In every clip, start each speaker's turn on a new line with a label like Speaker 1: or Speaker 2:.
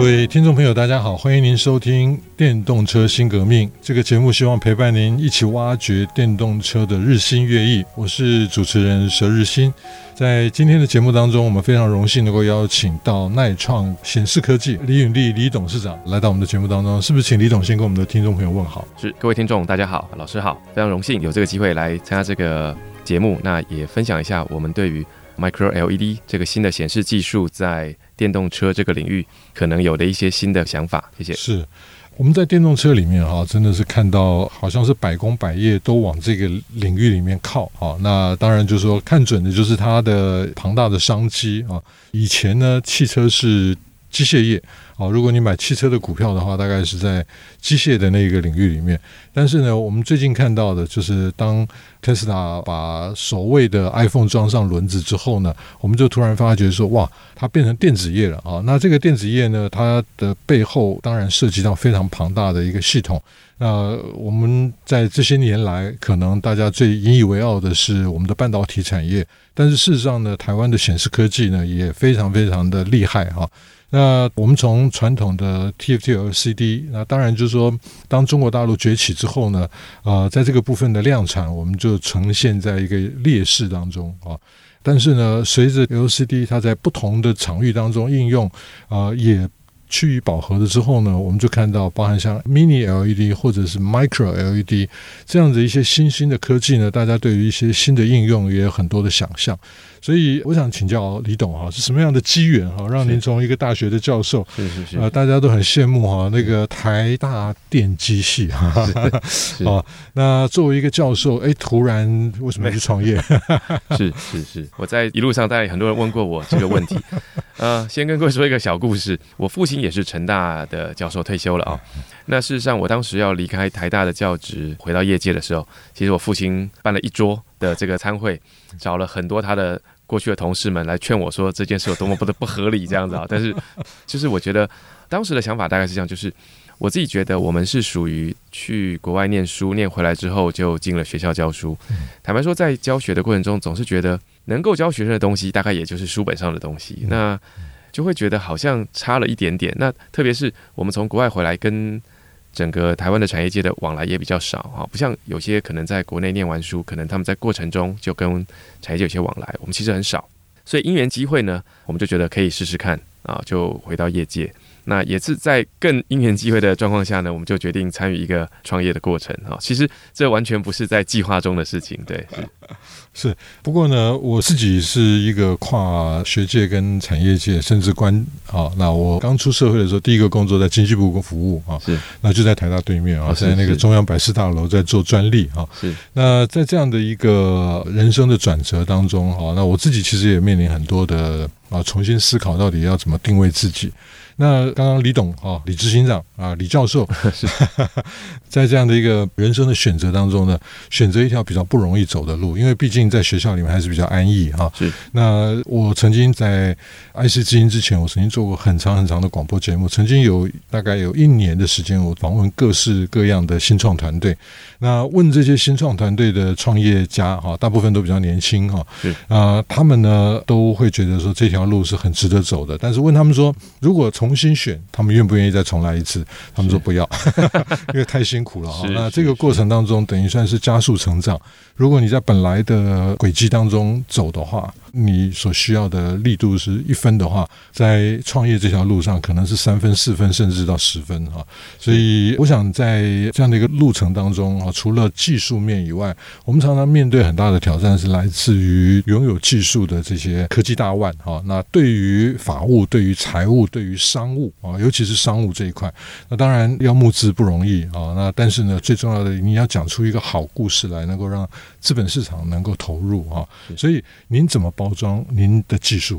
Speaker 1: 各位听众朋友，大家好，欢迎您收听《电动车新革命》这个节目，希望陪伴您一起挖掘电动车的日新月异。我是主持人佘日新，在今天的节目当中，我们非常荣幸能够邀请到耐创显示科技李允利李董事长来到我们的节目当中。是不是请李董先跟我们的听众朋友问好？
Speaker 2: 是，各位听众大家好，老师好，非常荣幸有这个机会来参加这个节目，那也分享一下我们对于 Micro LED 这个新的显示技术在电动车这个领域可能有的一些新的想法，谢谢。
Speaker 1: 是，我们在电动车里面哈，真的是看到好像是百工百业都往这个领域里面靠啊。那当然就是说看准的就是它的庞大的商机啊。以前呢，汽车是机械业。好，如果你买汽车的股票的话，大概是在机械的那个领域里面。但是呢，我们最近看到的就是，当特斯拉把首位的 iPhone 装上轮子之后呢，我们就突然发觉说，哇，它变成电子业了啊！那这个电子业呢，它的背后当然涉及到非常庞大的一个系统。那我们在这些年来，可能大家最引以为傲的是我们的半导体产业，但是事实上呢，台湾的显示科技呢也非常非常的厉害哈。那我们从传统的 TFT LCD，那当然就是说，当中国大陆崛起之后呢，啊、呃，在这个部分的量产，我们就呈现在一个劣势当中啊。但是呢，随着 LCD 它在不同的场域当中应用，啊、也趋于饱和了之后呢，我们就看到，包含像 Mini LED 或者是 Micro LED 这样的一些新兴的科技呢，大家对于一些新的应用也有很多的想象。所以我想请教李董哈，是什么样的机缘哈，让您从一个大学的教授，是是是，呃，大家都很羡慕哈，那个台大电机系哈，哦，那作为一个教授，哎，突然为什么要去创业？
Speaker 2: 是是是，我在一路上，大概很多人问过我这个问题，呃，先跟各位说一个小故事，我父亲也是成大的教授，退休了啊。那事实上，我当时要离开台大的教职，回到业界的时候，其实我父亲办了一桌的这个参会，找了很多他的过去的同事们来劝我说这件事有多么不的不合理这样子啊。但是，就是我觉得当时的想法大概是这样，就是我自己觉得我们是属于去国外念书，念回来之后就进了学校教书。坦白说，在教学的过程中，总是觉得能够教学生的东西，大概也就是书本上的东西。那就会觉得好像差了一点点。那特别是我们从国外回来跟整个台湾的产业界的往来也比较少哈，不像有些可能在国内念完书，可能他们在过程中就跟产业界有些往来，我们其实很少，所以因缘机会呢，我们就觉得可以试试看啊，就回到业界。那也是在更因缘机会的状况下呢，我们就决定参与一个创业的过程啊。其实这完全不是在计划中的事情，对，
Speaker 1: 是。是，不过呢，我自己是一个跨学界跟产业界，甚至关啊。那我刚出社会的时候，第一个工作在经济部服务啊，是。那就在台大对面啊，在那个中央百事大楼在做专利啊。是。那在这样的一个人生的转折当中啊，那我自己其实也面临很多的啊，重新思考到底要怎么定位自己。那刚刚李董啊，李执行长啊，李教授 是 在这样的一个人生的选择当中呢，选择一条比较不容易走的路，因为毕竟在学校里面还是比较安逸哈。是。那我曾经在爱思之音之前，我曾经做过很长很长的广播节目，曾经有大概有一年的时间，我访问各式各样的新创团队。那问这些新创团队的创业家哈，大部分都比较年轻哈。啊，他们呢都会觉得说这条路是很值得走的，但是问他们说，如果重新选，他们愿不愿意再重来一次？他们说不要，因为太辛苦了哈。那这个过程当中，等于算是加速成长。如果你在本来的轨迹当中走的话，你所需要的力度是一分的话，在创业这条路上可能是三分、四分，甚至到十分啊。所以，我想在这样的一个路程当中啊，除了技术面以外，我们常常面对很大的挑战，是来自于拥有技术的这些科技大腕啊。那对于法务、对于财务、对于商务啊，尤其是商务这一块，那当然要募资不容易啊。那但是呢，最重要的你要讲出一个好故事来，能够让资本市场能够投入啊。所以，您怎么？包装您的技术，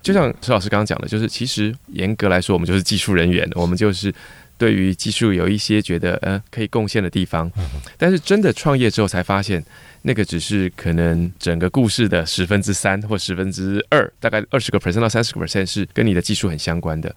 Speaker 2: 就像石老师刚刚讲的，就是其实严格来说，我们就是技术人员，我们就是对于技术有一些觉得呃可以贡献的地方，但是真的创业之后才发现，那个只是可能整个故事的十分之三或十分之二，大概二十个 percent 到三十个 percent 是跟你的技术很相关的。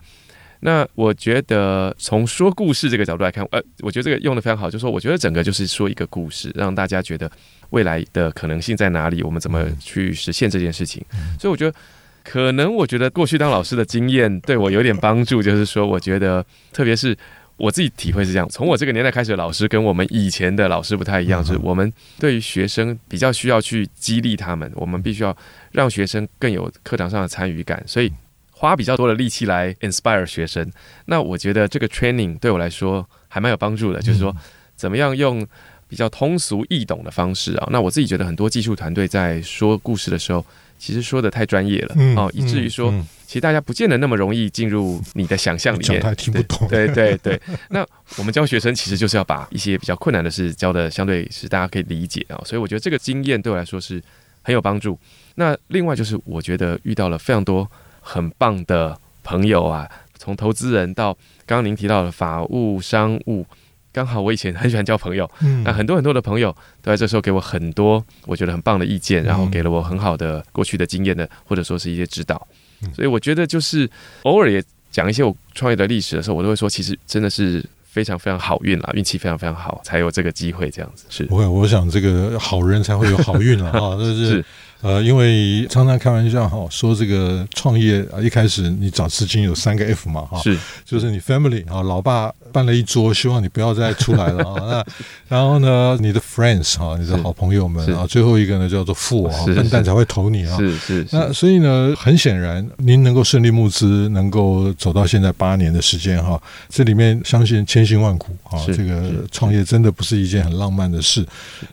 Speaker 2: 那我觉得从说故事这个角度来看，呃，我觉得这个用的非常好，就是说我觉得整个就是说一个故事，让大家觉得未来的可能性在哪里，我们怎么去实现这件事情。所以我觉得。可能我觉得过去当老师的经验对我有点帮助，就是说，我觉得特别是我自己体会是这样：从我这个年代开始的老师跟我们以前的老师不太一样，就是我们对于学生比较需要去激励他们，我们必须要让学生更有课堂上的参与感，所以花比较多的力气来 inspire 学生。那我觉得这个 training 对我来说还蛮有帮助的，就是说怎么样用比较通俗易懂的方式啊。那我自己觉得很多技术团队在说故事的时候。其实说的太专业了、嗯、哦，以至于说、其实大家不见得那么容易进入你的想象里面。
Speaker 1: 讲听不懂。
Speaker 2: 对对对，对。那我们教学生其实就是要把一些比较困难的事教的相对是大家可以理解啊、哦，所以我觉得这个经验对我来说是很有帮助。那另外就是我觉得遇到了非常多很棒的朋友啊，从投资人到刚刚您提到的法务、商务。刚好我以前很喜欢交朋友，嗯，那很多很多的朋友都在这时候给我很多我觉得很棒的意见，然后给了我很好的过去的经验的，或者说是一些指导。所以我觉得就是偶尔也讲一些我创业的历史的时候，我都会说，其实真的是非常非常好运啦，运气非常非常好，才有这个机会这样子。是，
Speaker 1: 我我想这个好人才会有好运了啊，这是。是呃，因为常常开玩笑哈，说这个创业啊，一开始你找资金有三个 F 嘛哈，是，就是你 family 啊，老爸办了一桌，希望你不要再出来了啊。那然后呢，你的 friends 哈，你的好朋友们啊，最后一个呢叫做富啊，笨蛋才会投你啊。是是，是。那所以呢，很显然，您能够顺利募资，能够走到现在八年的时间哈，这里面相信千辛万苦啊，这个创业真的不是一件很浪漫的事。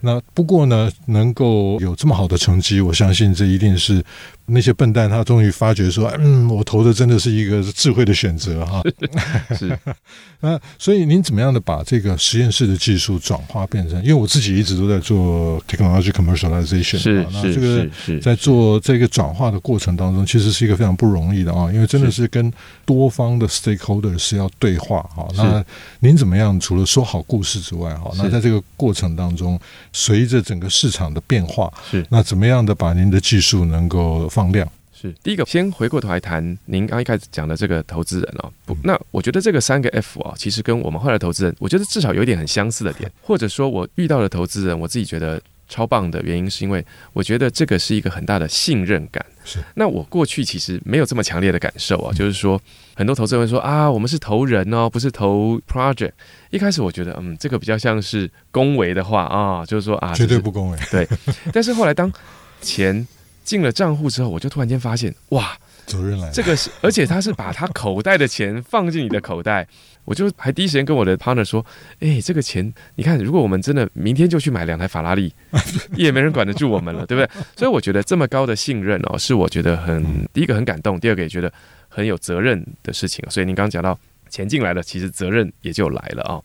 Speaker 1: 那不过呢，能够有这么好的成绩，我。相信这一定是那些笨蛋，他终于发觉说：“嗯，我投的真的是一个智慧的选择哈。”是，那所以您怎么样的把这个实验室的技术转化变成？因为我自己一直都在做 technology commercialization，是那这个在做这个转化的过程当中，其实是一个非常不容易的啊，因为真的是跟多方的 stakeholder 是要对话哈。那您怎么样？除了说好故事之外哈，那在这个过程当中，随着整个市场的变化，是那怎么样的把把您的技术能够放量。
Speaker 2: 是第一个，先回过头来谈您刚一开始讲的这个投资人哦，不，那我觉得这个三个 F 啊，其实跟我们后来投资人，我觉得至少有一点很相似的点，或者说我遇到的投资人，我自己觉得超棒的原因，是因为我觉得这个是一个很大的信任感。是，那我过去其实没有这么强烈的感受啊，就是说很多投资人会说啊，我们是投人哦，不是投 project。一开始我觉得，嗯，这个比较像是恭维的话啊，就是说啊，
Speaker 1: 绝对不恭维。
Speaker 2: 对，但是后来当钱进了账户之后，我就突然间发现，哇，
Speaker 1: 责任来了。
Speaker 2: 这个是，而且他是把他口袋的钱放进你的口袋，我就还第一时间跟我的 partner 说，哎，这个钱，你看，如果我们真的明天就去买两台法拉利，也没人管得住我们了，对不对？所以我觉得这么高的信任哦，是我觉得很第一个很感动，第二个也觉得很有责任的事情。所以您刚刚讲到钱进来了，其实责任也就来了啊、哦。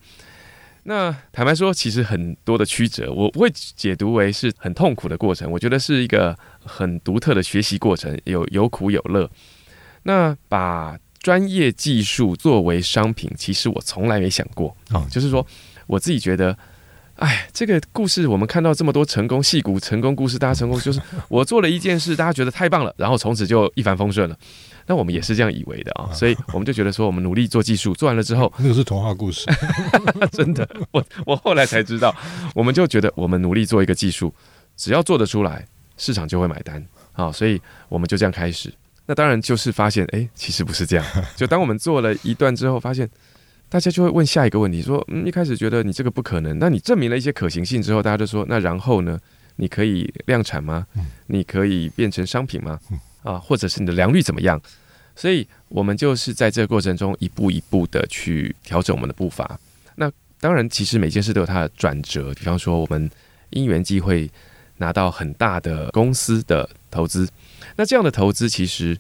Speaker 2: 那坦白说，其实很多的曲折，我不会解读为是很痛苦的过程。我觉得是一个很独特的学习过程，有有苦有乐。那把专业技术作为商品，其实我从来没想过啊。就是说，我自己觉得，哎，这个故事我们看到这么多成功戏骨成功故事，大家成功就是我做了一件事，大家觉得太棒了，然后从此就一帆风顺了。那我们也是这样以为的啊，所以我们就觉得说，我们努力做技术，做完了之后，
Speaker 1: 那个是童话故事，
Speaker 2: 真的。我我后来才知道，我们就觉得我们努力做一个技术，只要做得出来，市场就会买单啊，所以我们就这样开始。那当然就是发现，哎，其实不是这样。就当我们做了一段之后，发现大家就会问下一个问题，说，嗯，一开始觉得你这个不可能，那你证明了一些可行性之后，大家就说，那然后呢？你可以量产吗？你可以变成商品吗？啊，或者是你的良率怎么样？所以我们就是在这个过程中一步一步的去调整我们的步伐。那当然，其实每件事都有它的转折。比方说，我们因缘际会拿到很大的公司的投资，那这样的投资其实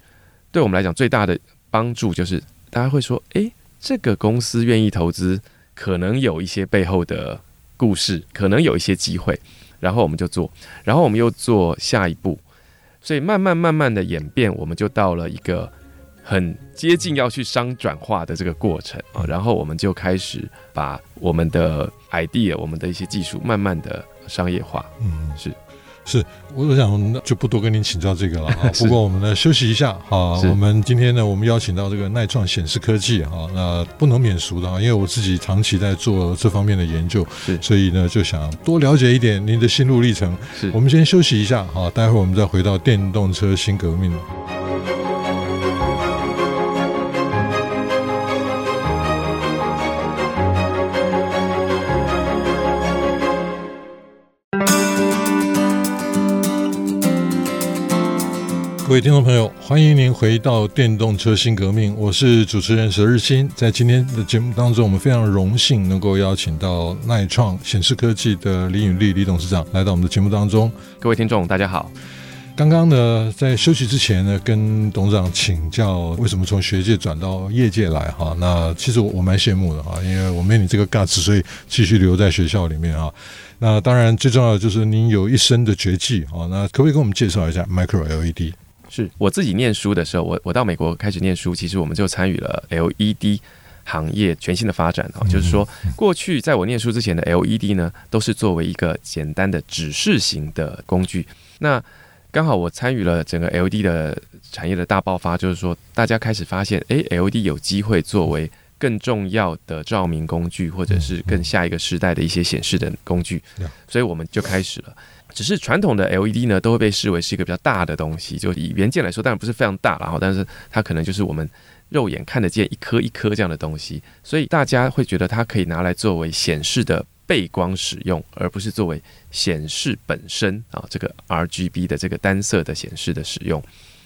Speaker 2: 对我们来讲最大的帮助就是，大家会说：“诶，这个公司愿意投资，可能有一些背后的故事，可能有一些机会。”然后我们就做，然后我们又做下一步。所以慢慢慢慢的演变，我们就到了一个很接近要去商转化的这个过程啊，然后我们就开始把我们的 idea、我们的一些技术慢慢的商业化。嗯，是。
Speaker 1: 是，我想就不多跟您请教这个了 啊。不过我们呢休息一下啊。我们今天呢，我们邀请到这个耐创显示科技啊，那不能免俗的啊，因为我自己长期在做这方面的研究，是，所以呢就想多了解一点您的心路历程。是，我们先休息一下啊，待会儿我们再回到电动车新革命。各位听众朋友，欢迎您回到电动车新革命，我是主持人佘日新。在今天的节目当中，我们非常荣幸能够邀请到耐创显示科技的李允立李董事长来到我们的节目当中。
Speaker 2: 各位听众，大家好。
Speaker 1: 刚刚呢，在休息之前呢，跟董事长请教为什么从学界转到业界来哈？那其实我我蛮羡慕的哈，因为我没你这个 guts，所以继续留在学校里面啊。那当然最重要的就是您有一身的绝技啊。那可不可以跟我们介绍一下 Micro LED？
Speaker 2: 是我自己念书的时候，我我到美国开始念书，其实我们就参与了 LED 行业全新的发展啊。就是说，过去在我念书之前的 LED 呢，都是作为一个简单的指示型的工具。那刚好我参与了整个 LED 的产业的大爆发，就是说大家开始发现，诶，LED 有机会作为更重要的照明工具，或者是更下一个时代的一些显示的工具，所以我们就开始了。只是传统的 LED 呢，都会被视为是一个比较大的东西，就以元件来说，当然不是非常大，了哈，但是它可能就是我们肉眼看得见一颗一颗这样的东西，所以大家会觉得它可以拿来作为显示的背光使用，而不是作为显示本身啊，这个 RGB 的这个单色的显示的使用。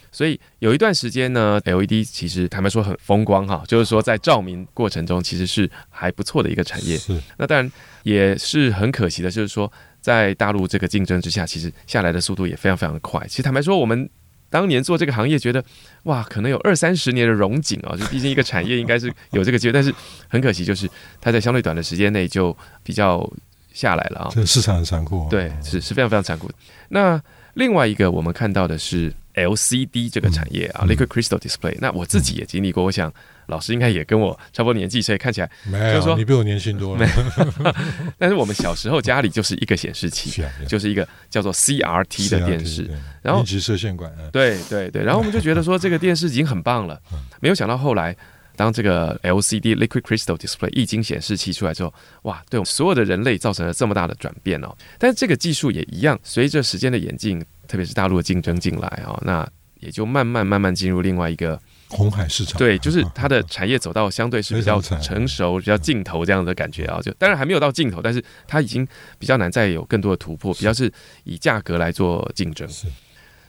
Speaker 2: 所以有一段时间呢，LED 其实坦白说很风光哈，就是说在照明过程中其实是还不错的一个产业。是，那当然也是很可惜的，就是说。在大陆这个竞争之下，其实下来的速度也非常非常的快。其实坦白说，我们当年做这个行业，觉得哇，可能有二三十年的荣景啊。就毕竟一个产业应该是有这个机会，但是很可惜，就是它在相对短的时间内就比较下来了啊。
Speaker 1: 这个市场很残酷，
Speaker 2: 对，是是非常非常残酷。那另外一个我们看到的是 LCD 这个产业啊，Liquid Crystal Display。那我自己也经历过，我想。老师应该也跟我差不多年纪，所以看起来
Speaker 1: 没有，就是说你比我年轻多了。
Speaker 2: 没 但是我们小时候家里就是一个显示器，就是一个叫做 CRT 的电视，然后
Speaker 1: 一直射线管。
Speaker 2: 对对对，然后我们就觉得说这个电视已经很棒了，没有想到后来当这个 LCD Liquid Crystal Display 液晶显示器出来之后，哇，对我们所有的人类造成了这么大的转变哦。但是这个技术也一样，随着时间的演进，特别是大陆的竞争进来啊，那也就慢慢慢慢进入另外一个。
Speaker 1: 红海市场
Speaker 2: 对，就是它的产业走到相对是比较成熟、比较尽头这样的感觉啊，就当然还没有到尽头，但是它已经比较难再有更多的突破，比较是以价格来做竞争。是，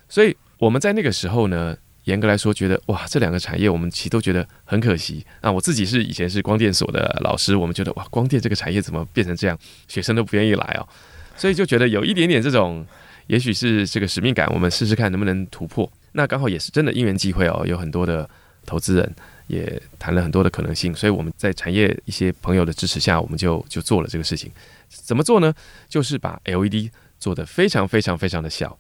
Speaker 2: 所以我们在那个时候呢，严格来说，觉得哇，这两个产业我们其实都觉得很可惜。那我自己是以前是光电所的老师，我们觉得哇，光电这个产业怎么变成这样，学生都不愿意来哦，所以就觉得有一点点这种，也许是这个使命感，我们试试看能不能突破。那刚好也是真的因缘际会哦，有很多的投资人也谈了很多的可能性，所以我们在产业一些朋友的支持下，我们就就做了这个事情。怎么做呢？就是把 LED 做得非常非常非常的小，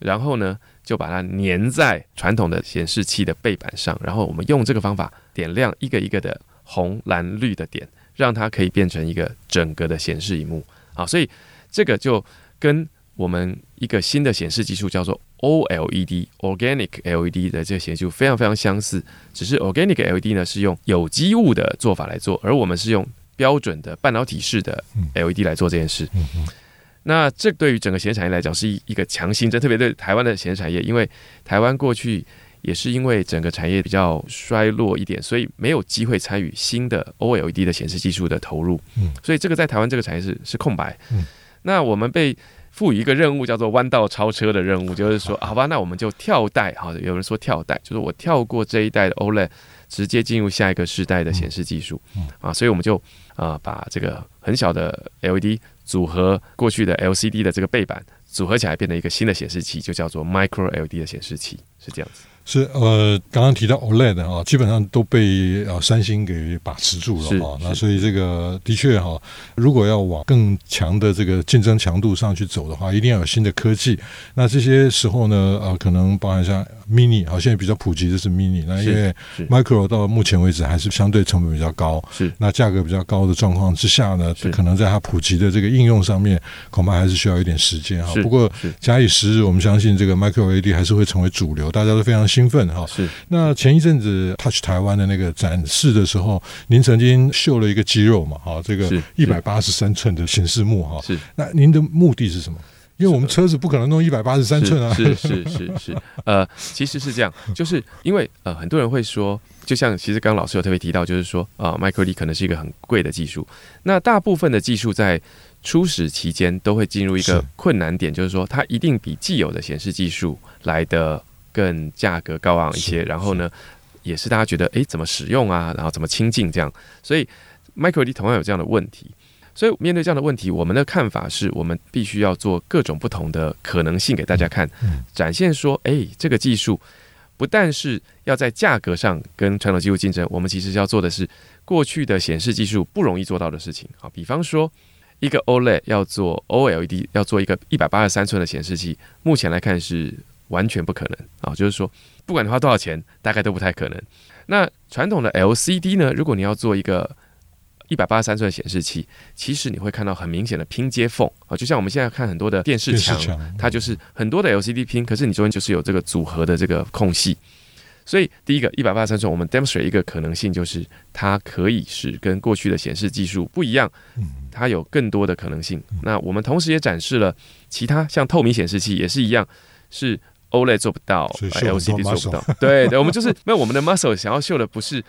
Speaker 2: 然后呢就把它粘在传统的显示器的背板上，然后我们用这个方法点亮一个一个的红蓝绿的点，让它可以变成一个整个的显示荧幕。啊，所以这个就跟我们一个新的显示技术叫做 OLED（Organic LED） 的这个显示技术非常非常相似，只是 Organic LED 呢是用有机物的做法来做，而我们是用标准的半导体式的 LED 来做这件事。那这对于整个显示产业来讲是一一个强心针，特别对台湾的显示产业，因为台湾过去也是因为整个产业比较衰落一点，所以没有机会参与新的 OLED 的显示技术的投入。所以这个在台湾这个产业是是空白。那我们被赋予一个任务叫做弯道超车的任务，就是说，好。吧，那我们就跳代，哈，有人说跳代，就是我跳过这一代的 OLED，直接进入下一个世代的显示技术，啊，所以我们就啊把这个很小的 LED 组合过去的 LCD 的这个背板组合起来，变成一个新的显示器，就叫做 Micro LED 的显示器，是这样子。
Speaker 1: 是呃，刚刚提到 OLED 啊，基本上都被呃三星给把持住了啊。那所以这个的确哈，如果要往更强的这个竞争强度上去走的话，一定要有新的科技。那这些时候呢，呃，可能包含像 Mini 啊，现在比较普及的是 Mini。那因为 Micro 到目前为止还是相对成本比较高，是那价格比较高的状况之下呢，可能在它普及的这个应用上面，恐怕还是需要一点时间哈。不过假以时日，我们相信这个 Micro LED 还是会成为主流，大家都非常。兴奋哈，是。那前一阵子 Touch 台湾的那个展示的时候，您曾经秀了一个肌肉嘛，哈，这个一百八十三寸的显示幕哈，是。那您的目的是什么？因为我们车子不可能弄一百八十三寸啊，
Speaker 2: 是是是是，呃，其实是这样，就是因为呃，很多人会说，就像其实刚刚老师有特别提到，就是说啊，Micro LED 可能是一个很贵的技术，那大部分的技术在初始期间都会进入一个困难点，就是说它一定比既有的显示技术来的。更价格高昂一些，然后呢，也是大家觉得，诶，怎么使用啊？然后怎么亲近这样？所以，Micro LED 同样有这样的问题。所以面对这样的问题，我们的看法是我们必须要做各种不同的可能性给大家看，展现说，诶，这个技术不但是要在价格上跟传统技术竞争，我们其实要做的是过去的显示技术不容易做到的事情。啊，比方说一个 OLED 要做 OLED 要做一个一百八十三寸的显示器，目前来看是。完全不可能啊！就是说，不管你花多少钱，大概都不太可能。那传统的 LCD 呢？如果你要做一个一百八十三寸的显示器，其实你会看到很明显的拼接缝啊，就像我们现在看很多的电视墙，它就是很多的 LCD 拼，可是你中间就是有这个组合的这个空隙。所以第一个一百八十三寸，我们 demonstrate 一个可能性，就是它可以是跟过去的显示技术不一样，它有更多的可能性。那我们同时也展示了其他像透明显示器也是一样是。OLED 做不到，LCD 做不到。对对，我们就是没有我们的 muscle 想要秀的不是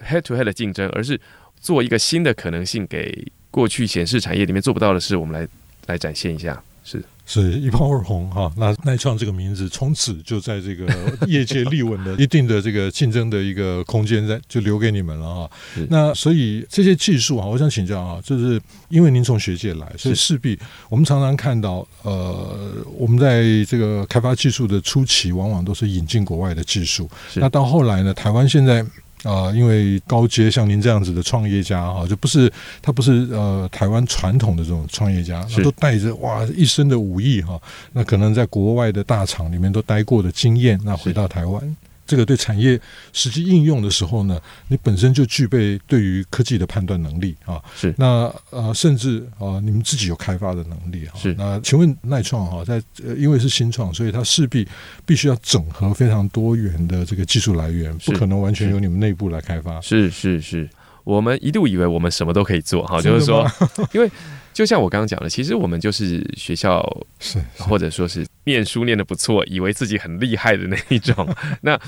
Speaker 2: head to head 的竞争，而是做一个新的可能性给过去显示产业里面做不到的事，我们来来展现一下。是。是
Speaker 1: 一炮而红哈，那耐创这个名字从此就在这个 业界立稳了一定的这个竞争的一个空间，在就留给你们了哈。那所以这些技术啊，我想请教啊，就是因为您从学界来，所以势必我们常常看到，呃，我们在这个开发技术的初期，往往都是引进国外的技术。那到后来呢，台湾现在。啊、呃，因为高阶像您这样子的创业家哈，就不是他不是呃台湾传统的这种创业家，他都带着哇一身的武艺哈，那可能在国外的大厂里面都待过的经验，那回到台湾。这个对产业实际应用的时候呢，你本身就具备对于科技的判断能力啊。是那呃，甚至啊，你们自己有开发的能力啊。是那，请问耐创哈，在呃，因为是新创，所以它势必必须要整合非常多元的这个技术来源，不可能完全由你们内部来开发。
Speaker 2: 是是是，我们一度以为我们什么都可以做哈，就是说，因为。就像我刚刚讲的，其实我们就是学校，是或者说是念书念的不错，以为自己很厉害的那一种。那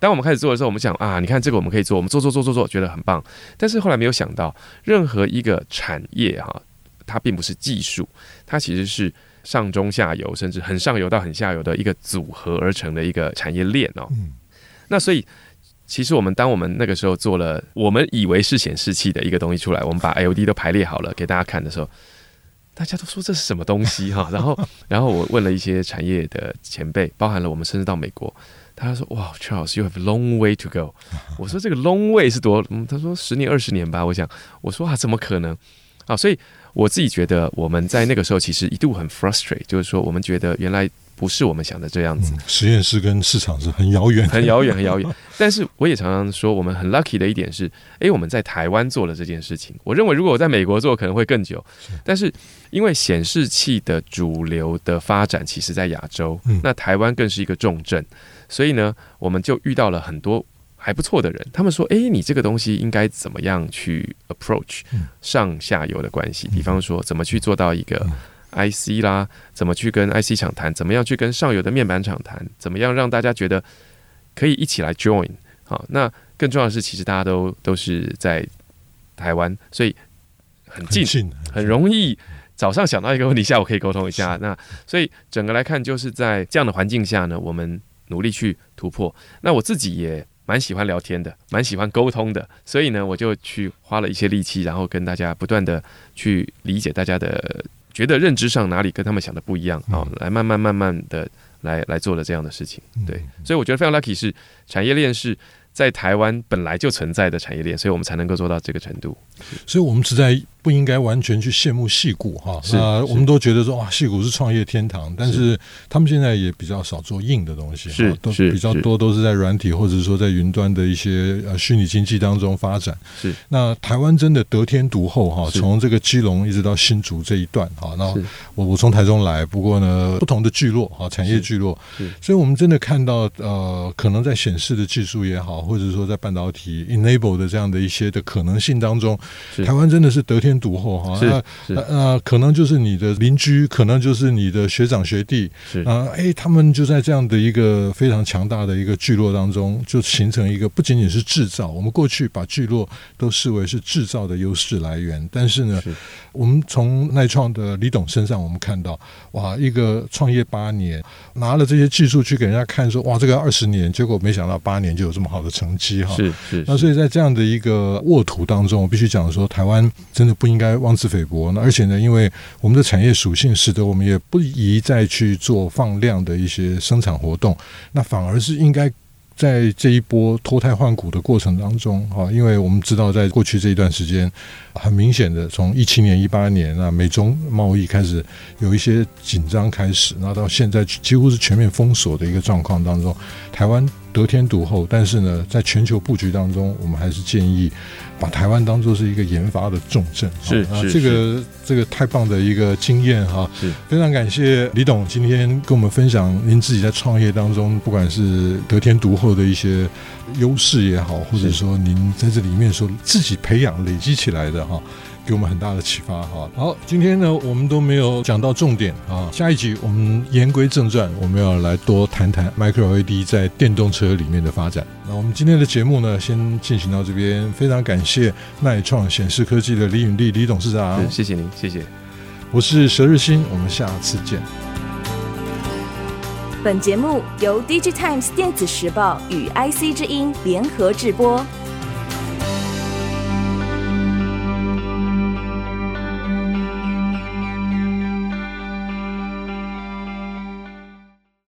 Speaker 2: 当我们开始做的时候，我们想啊，你看这个我们可以做，我们做做做做做，觉得很棒。但是后来没有想到，任何一个产业哈，它并不是技术，它其实是上中下游，甚至很上游到很下游的一个组合而成的一个产业链哦。那所以。其实我们当我们那个时候做了我们以为是显示器的一个东西出来，我们把 LED 都排列好了给大家看的时候，大家都说这是什么东西哈？然后，然后我问了一些产业的前辈，包含了我们甚至到美国，他说：“哇，Charles，you have long way to go。”我说：“这个 long way 是多？”，他说：“十年、二十年吧。”我想，我说：“啊，怎么可能？”啊，所以我自己觉得我们在那个时候其实一度很 frustrate，就是说我们觉得原来。不是我们想的这样子，嗯，实
Speaker 1: 验室跟市场是很遥远，
Speaker 2: 很遥远，很 遥远。但是我也常常说，我们很 lucky 的一点是，诶，我们在台湾做了这件事情。我认为，如果我在美国做，可能会更久。但是因为显示器的主流的发展，其实在亚洲，那台湾更是一个重镇，所以呢，我们就遇到了很多还不错的人。他们说，诶，你这个东西应该怎么样去 approach 上下游的关系？比方说，怎么去做到一个。IC 啦，怎么去跟 IC 厂谈？怎么样去跟上游的面板厂谈？怎么样让大家觉得可以一起来 join？好，那更重要的是，其实大家都都是在台湾，所以很近，很近，很容易。早上想到一个问题，下午可以沟通一下。那所以整个来看，就是在这样的环境下呢，我们努力去突破。那我自己也蛮喜欢聊天的，蛮喜欢沟通的，所以呢，我就去花了一些力气，然后跟大家不断的去理解大家的。觉得认知上哪里跟他们想的不一样啊、哦？来慢慢慢慢的来来做了这样的事情。对，所以我觉得非常 lucky 是产业链是。在台湾本来就存在的产业链，所以我们才能够做到这个程度。
Speaker 1: 所以，我们只在不应该完全去羡慕戏骨哈。那我们都觉得说，哇，戏骨是创业天堂，但是他们现在也比较少做硬的东西，
Speaker 2: 是
Speaker 1: 都比较多都是在软体或者说在云端的一些呃虚拟经济当中发展。
Speaker 2: 是。那
Speaker 1: 台湾真的得天独厚哈，从这个基隆一直到新竹这一段哈。那我我从台中来，不过呢，不同的聚落哈，产业聚落，所以我们真的看到呃，可能在显示的技术也好。或者说，在半导体 enable 的这样的一些的可能性当中，台湾真的是得天独后哈。那呃，可能就是你的邻居，可能就是你的学长学弟，啊，哎，他们就在这样的一个非常强大的一个聚落当中，就形成一个不仅仅是制造。我们过去把聚落都视为是制造的优势来源，但是呢，我们从耐创的李董身上，我们看到，哇，一个创业八年，拿了这些技术去给人家看，说，哇，这个二十年，结果没想到八年就有这么好的。成绩哈，
Speaker 2: 是是。
Speaker 1: 那所以在这样的一个沃土当中，我必须讲说，台湾真的不不应该妄自菲薄。那而且呢，因为我们的产业属性，使得我们也不宜再去做放量的一些生产活动，那反而是应该。在这一波脱胎换骨的过程当中，哈，因为我们知道，在过去这一段时间，很明显的，从一七年、一八年啊，美中贸易开始有一些紧张开始，然后到现在几乎是全面封锁的一个状况当中，台湾得天独厚，但是呢，在全球布局当中，我们还是建议。把台湾当做是一个研发的重镇，
Speaker 2: 是啊，
Speaker 1: 这个这个太棒的一个经验哈，
Speaker 2: 是
Speaker 1: 非常感谢李董今天跟我们分享您自己在创业当中，不管是得天独厚的一些优势也好，或者说您在这里面所自己培养累积起来的哈。给我们很大的启发哈。好，今天呢，我们都没有讲到重点啊。下一集我们言归正传，我们要来多谈谈 Micro LED 在电动车里面的发展。那我们今天的节目呢，先进行到这边。非常感谢耐创显示科技的李允立李董事长，
Speaker 2: 谢谢您，谢谢。
Speaker 1: 我是佘日新，我们下次见。
Speaker 3: 本节目由 DigiTimes 电子时报与 IC 之音联合制播。